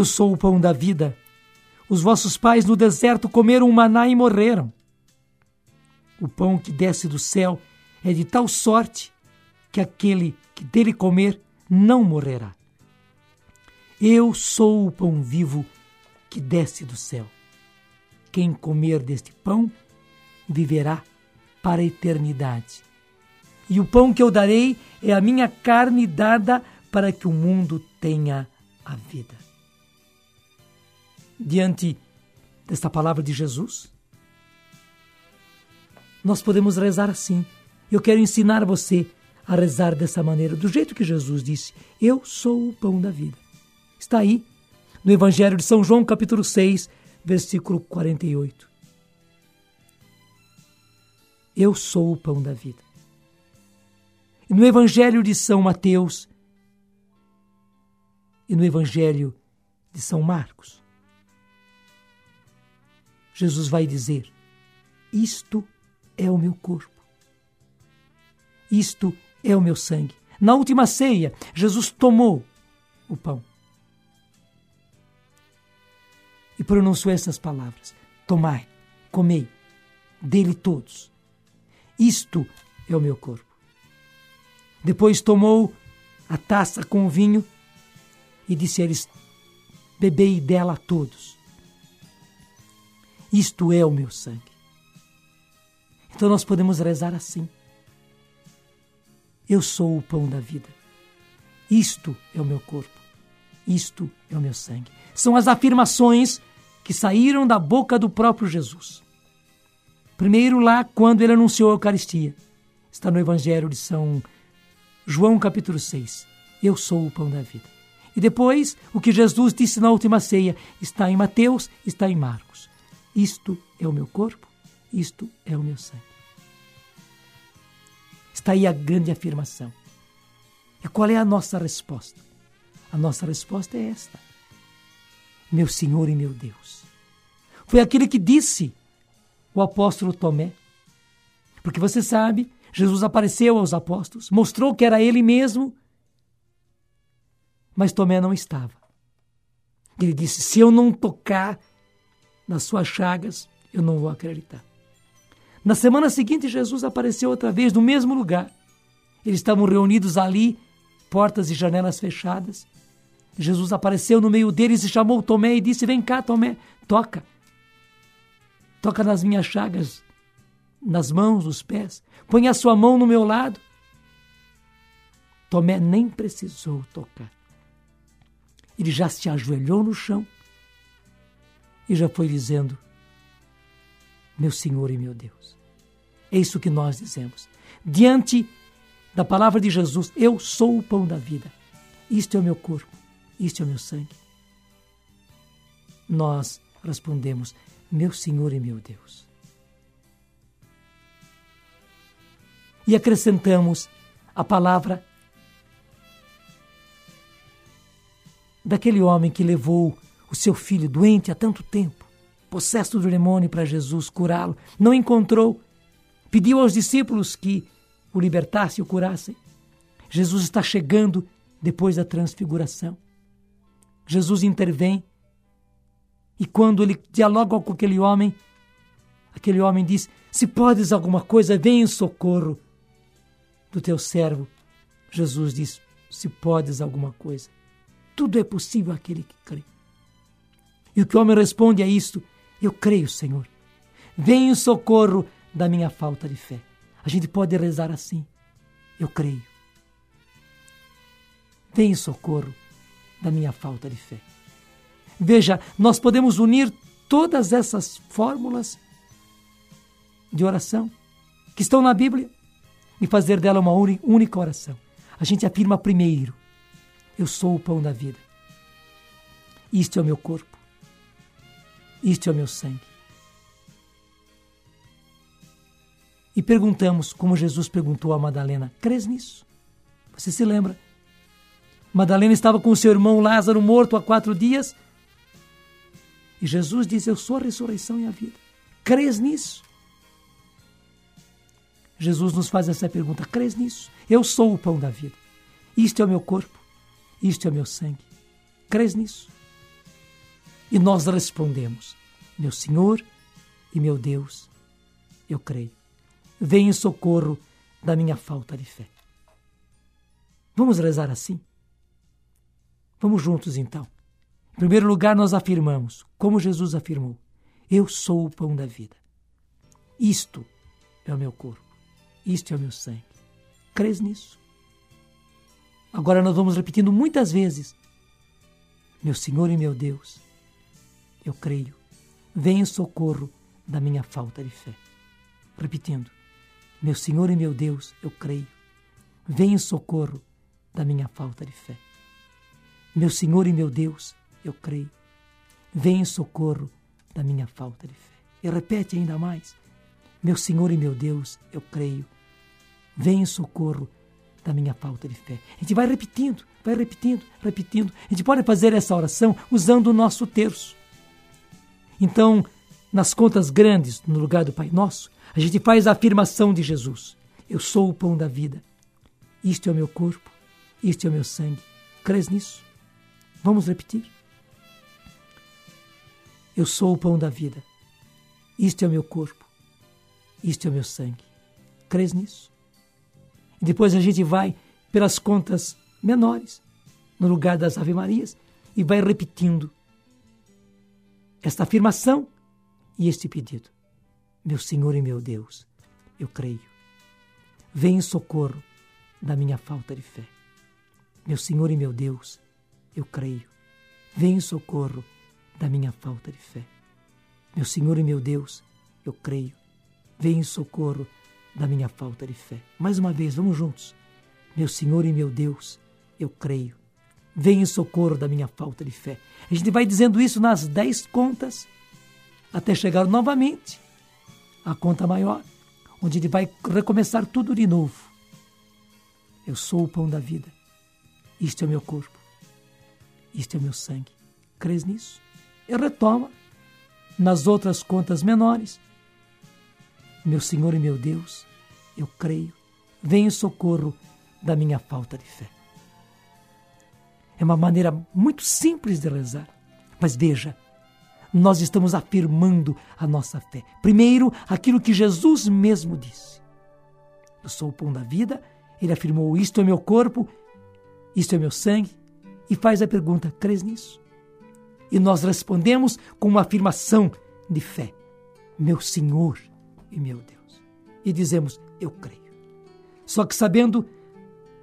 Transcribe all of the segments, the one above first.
Eu sou o pão da vida. Os vossos pais no deserto comeram um maná e morreram. O pão que desce do céu é de tal sorte que aquele que dele comer não morrerá. Eu sou o pão vivo que desce do céu. Quem comer deste pão viverá para a eternidade. E o pão que eu darei é a minha carne dada para que o mundo tenha a vida. Diante desta palavra de Jesus, nós podemos rezar assim. Eu quero ensinar você a rezar dessa maneira, do jeito que Jesus disse: Eu sou o pão da vida. Está aí no Evangelho de São João, capítulo 6, versículo 48. Eu sou o pão da vida. E no Evangelho de São Mateus e no Evangelho de São Marcos, Jesus vai dizer: Isto é o meu corpo. Isto é o meu sangue. Na última ceia, Jesus tomou o pão e pronunciou essas palavras: Tomai, comei, dele todos. Isto é o meu corpo. Depois tomou a taça com o vinho e disse a eles: Bebei dela todos. Isto é o meu sangue. Então nós podemos rezar assim. Eu sou o pão da vida. Isto é o meu corpo. Isto é o meu sangue. São as afirmações que saíram da boca do próprio Jesus. Primeiro, lá, quando ele anunciou a Eucaristia. Está no Evangelho de São João, capítulo 6. Eu sou o pão da vida. E depois, o que Jesus disse na última ceia está em Mateus, está em Marcos. Isto é o meu corpo, isto é o meu sangue. Está aí a grande afirmação. E qual é a nossa resposta? A nossa resposta é esta: Meu Senhor e meu Deus. Foi aquele que disse o apóstolo Tomé. Porque você sabe, Jesus apareceu aos apóstolos, mostrou que era ele mesmo, mas Tomé não estava. Ele disse: Se eu não tocar nas suas chagas, eu não vou acreditar. Na semana seguinte, Jesus apareceu outra vez no mesmo lugar. Eles estavam reunidos ali, portas e janelas fechadas. Jesus apareceu no meio deles e chamou Tomé e disse: Vem cá, Tomé, toca. Toca nas minhas chagas, nas mãos, nos pés. Põe a sua mão no meu lado. Tomé nem precisou tocar. Ele já se ajoelhou no chão e já foi dizendo: meu Senhor e meu Deus. É isso que nós dizemos. Diante da palavra de Jesus, eu sou o pão da vida. Isto é o meu corpo, isto é o meu sangue. Nós respondemos, meu Senhor e meu Deus. E acrescentamos a palavra daquele homem que levou o seu filho doente há tanto tempo possesso do demônio para Jesus curá-lo. Não encontrou. Pediu aos discípulos que o libertassem e o curassem. Jesus está chegando depois da transfiguração. Jesus intervém e quando ele dialoga com aquele homem, aquele homem diz: Se podes alguma coisa, vem em socorro do teu servo. Jesus diz: Se podes alguma coisa, tudo é possível àquele que crê. E o que o homem responde a isto: eu creio, Senhor. Vem em socorro da minha falta de fé. A gente pode rezar assim. Eu creio. Vem em socorro da minha falta de fé. Veja, nós podemos unir todas essas fórmulas de oração que estão na Bíblia e fazer dela uma única oração. A gente afirma primeiro: Eu sou o pão da vida. Isto é o meu corpo. Isto é o meu sangue. E perguntamos, como Jesus perguntou a Madalena: Crês nisso? Você se lembra? Madalena estava com seu irmão Lázaro morto há quatro dias. E Jesus diz: Eu sou a ressurreição e a vida. Crês nisso? Jesus nos faz essa pergunta: Crês nisso? Eu sou o pão da vida. Isto é o meu corpo. Isto é o meu sangue. Crês nisso? E nós respondemos: Meu Senhor e meu Deus, eu creio. Vem em socorro da minha falta de fé. Vamos rezar assim? Vamos juntos então. Em primeiro lugar, nós afirmamos, como Jesus afirmou: Eu sou o pão da vida. Isto é o meu corpo, isto é o meu sangue. Crês nisso? Agora nós vamos repetindo muitas vezes: Meu Senhor e meu Deus, eu creio. Vem em socorro da minha falta de fé. Repetindo: Meu Senhor e meu Deus, eu creio. Vem em socorro da minha falta de fé. Meu Senhor e meu Deus, eu creio. Vem em socorro da minha falta de fé. E repete ainda mais: Meu Senhor e meu Deus, eu creio. Vem em socorro da minha falta de fé. A gente vai repetindo, vai repetindo, repetindo. A gente pode fazer essa oração usando o nosso terço. Então, nas contas grandes, no lugar do Pai Nosso, a gente faz a afirmação de Jesus: Eu sou o pão da vida. Isto é o meu corpo, isto é o meu sangue. Crês nisso? Vamos repetir. Eu sou o pão da vida. Isto é o meu corpo, isto é o meu sangue. Crês nisso? E depois a gente vai pelas contas menores, no lugar das Ave Marias, e vai repetindo esta afirmação e este pedido. Meu Senhor e meu Deus, eu creio. Vem em socorro da minha falta de fé. Meu Senhor e meu Deus, eu creio. Vem em socorro da minha falta de fé. Meu Senhor e meu Deus, eu creio. Vem em socorro da minha falta de fé. Mais uma vez, vamos juntos. Meu Senhor e meu Deus, eu creio. Vem em socorro da minha falta de fé. A gente vai dizendo isso nas dez contas, até chegar novamente à conta maior, onde ele vai recomeçar tudo de novo. Eu sou o pão da vida. Isto é o meu corpo. Isto é o meu sangue. Crês nisso? E retoma nas outras contas menores. Meu Senhor e meu Deus, eu creio. Vem em socorro da minha falta de fé. É uma maneira muito simples de rezar. Mas veja, nós estamos afirmando a nossa fé. Primeiro, aquilo que Jesus mesmo disse. Eu sou o pão da vida. Ele afirmou: Isto é meu corpo, isto é meu sangue. E faz a pergunta: crês nisso? E nós respondemos com uma afirmação de fé: Meu Senhor e meu Deus. E dizemos: Eu creio. Só que sabendo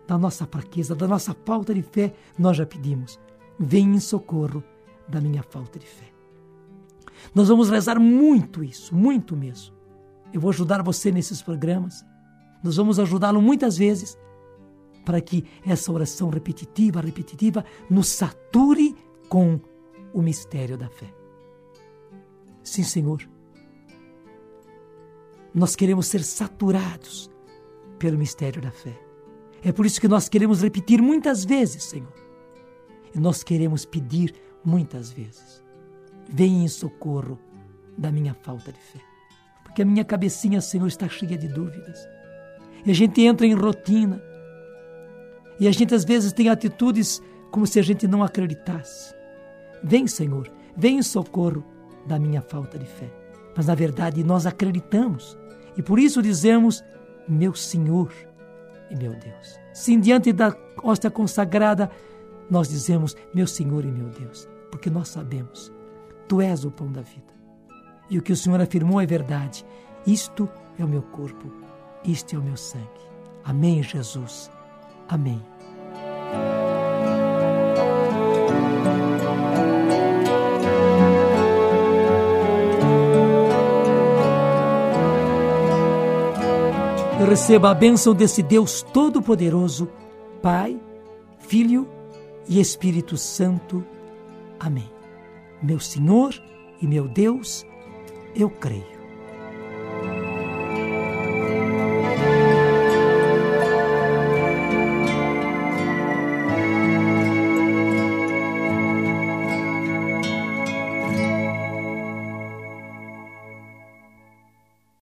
da nossa fraqueza, da nossa falta de fé, nós já pedimos: vem em socorro da minha falta de fé. Nós vamos rezar muito isso, muito mesmo. Eu vou ajudar você nesses programas. Nós vamos ajudá-lo muitas vezes para que essa oração repetitiva, repetitiva, nos sature com o mistério da fé. Sim, Senhor. Nós queremos ser saturados pelo mistério da fé. É por isso que nós queremos repetir muitas vezes, Senhor. E nós queremos pedir muitas vezes. Vem em socorro da minha falta de fé. Porque a minha cabecinha, Senhor, está cheia de dúvidas. E a gente entra em rotina. E a gente às vezes tem atitudes como se a gente não acreditasse. Vem, Senhor, vem em socorro da minha falta de fé. Mas na verdade nós acreditamos. E por isso dizemos: Meu Senhor e meu Deus. Sim, diante da hóstia consagrada, nós dizemos, meu Senhor e meu Deus, porque nós sabemos, Tu és o pão da vida. E o que o Senhor afirmou é verdade. Isto é o meu corpo, isto é o meu sangue. Amém, Jesus. Amém. Receba a bênção desse Deus Todo-Poderoso, Pai, Filho e Espírito Santo. Amém. Meu Senhor e meu Deus, eu creio.